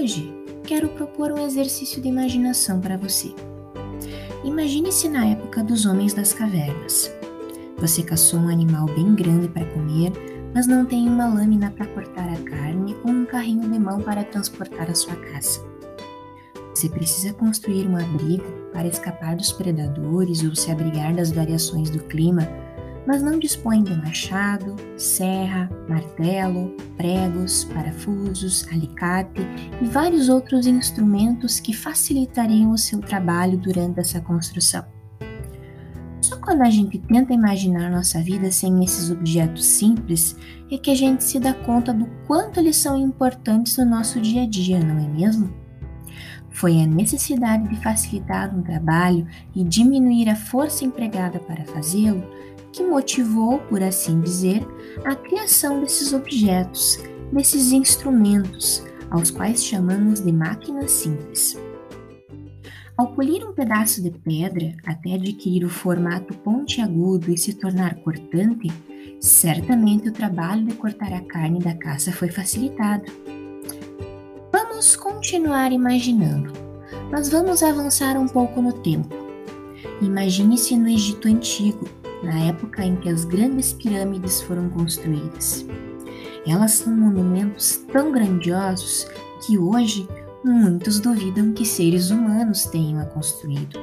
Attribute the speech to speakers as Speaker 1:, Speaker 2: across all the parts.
Speaker 1: Hoje quero propor um exercício de imaginação para você. Imagine-se na época dos homens das cavernas. Você caçou um animal bem grande para comer, mas não tem uma lâmina para cortar a carne ou um carrinho de mão para transportar a sua caça. Você precisa construir um abrigo para escapar dos predadores ou se abrigar das variações do clima, mas não dispõe de machado, serra, martelo, pregos, parafusos, alicate e vários outros instrumentos que facilitariam o seu trabalho durante essa construção. Só quando a gente tenta imaginar nossa vida sem esses objetos simples é que a gente se dá conta do quanto eles são importantes no nosso dia a dia, não é mesmo? Foi a necessidade de facilitar um trabalho e diminuir a força empregada para fazê-lo que motivou, por assim dizer, a criação desses objetos, desses instrumentos, aos quais chamamos de máquinas simples. Ao polir um pedaço de pedra até adquirir o formato pontiagudo e se tornar cortante, certamente o trabalho de cortar a carne da caça foi facilitado. Vamos continuar imaginando, mas vamos avançar um pouco no tempo. Imagine-se no Egito Antigo, na época em que as grandes pirâmides foram construídas. Elas são monumentos tão grandiosos que hoje muitos duvidam que seres humanos tenham a construído.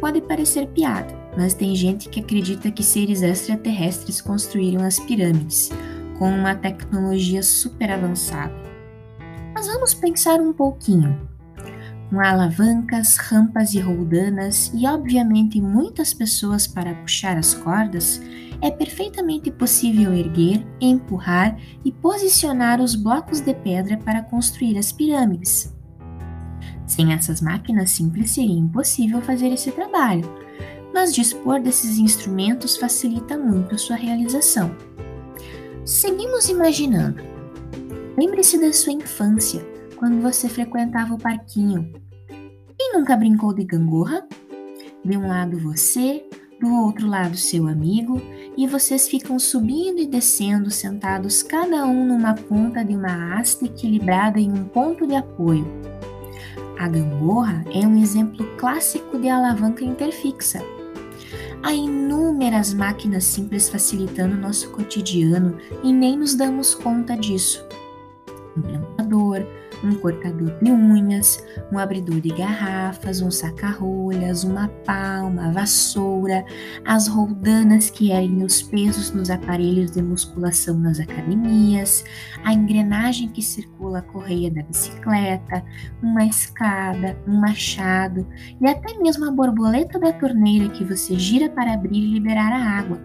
Speaker 1: Pode parecer piada, mas tem gente que acredita que seres extraterrestres construíram as pirâmides com uma tecnologia super avançada mas vamos pensar um pouquinho. Com alavancas, rampas e roldanas e, obviamente, muitas pessoas para puxar as cordas, é perfeitamente possível erguer, empurrar e posicionar os blocos de pedra para construir as pirâmides. Sem essas máquinas simples seria impossível fazer esse trabalho, mas dispor desses instrumentos facilita muito sua realização. Seguimos imaginando. Lembre-se da sua infância, quando você frequentava o parquinho. Quem nunca brincou de gangorra? De um lado você, do outro lado seu amigo, e vocês ficam subindo e descendo sentados cada um numa ponta de uma haste equilibrada em um ponto de apoio. A gangorra é um exemplo clássico de alavanca interfixa. Há inúmeras máquinas simples facilitando nosso cotidiano e nem nos damos conta disso um limpador, um cortador de unhas, um abridor de garrafas, um saca-rolhas, uma pá, uma vassoura, as roldanas que erguem os pesos nos aparelhos de musculação nas academias, a engrenagem que circula a correia da bicicleta, uma escada, um machado e até mesmo a borboleta da torneira que você gira para abrir e liberar a água.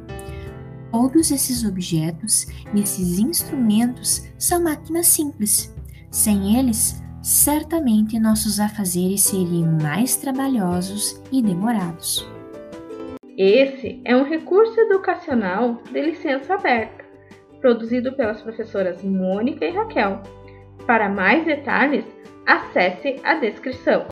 Speaker 1: Todos esses objetos e esses instrumentos são máquinas simples. Sem eles, certamente nossos afazeres seriam mais trabalhosos e demorados.
Speaker 2: Esse é um recurso educacional de licença aberta, produzido pelas professoras Mônica e Raquel. Para mais detalhes, acesse a descrição.